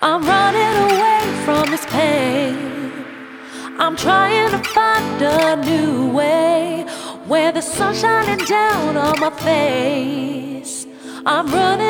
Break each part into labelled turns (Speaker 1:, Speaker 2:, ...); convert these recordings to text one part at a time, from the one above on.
Speaker 1: I'm running away from this pain. I'm trying to find a new way where the sun's shining down on my face. I'm running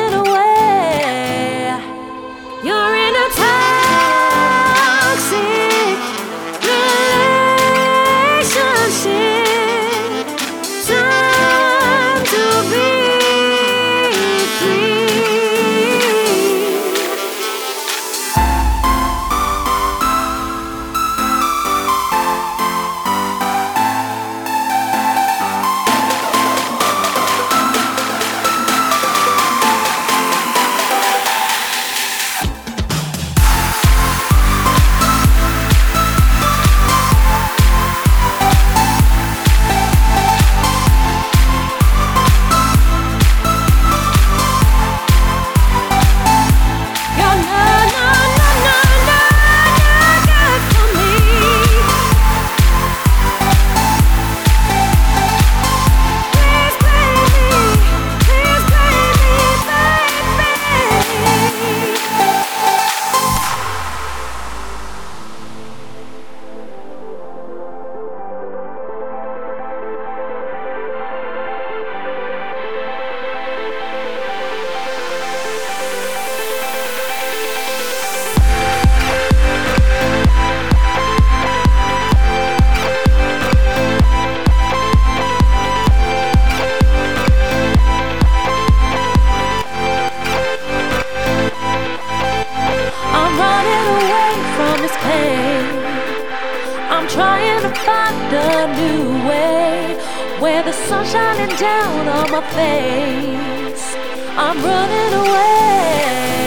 Speaker 1: trying to find a new way where the sun's shining down on my face. I'm running away.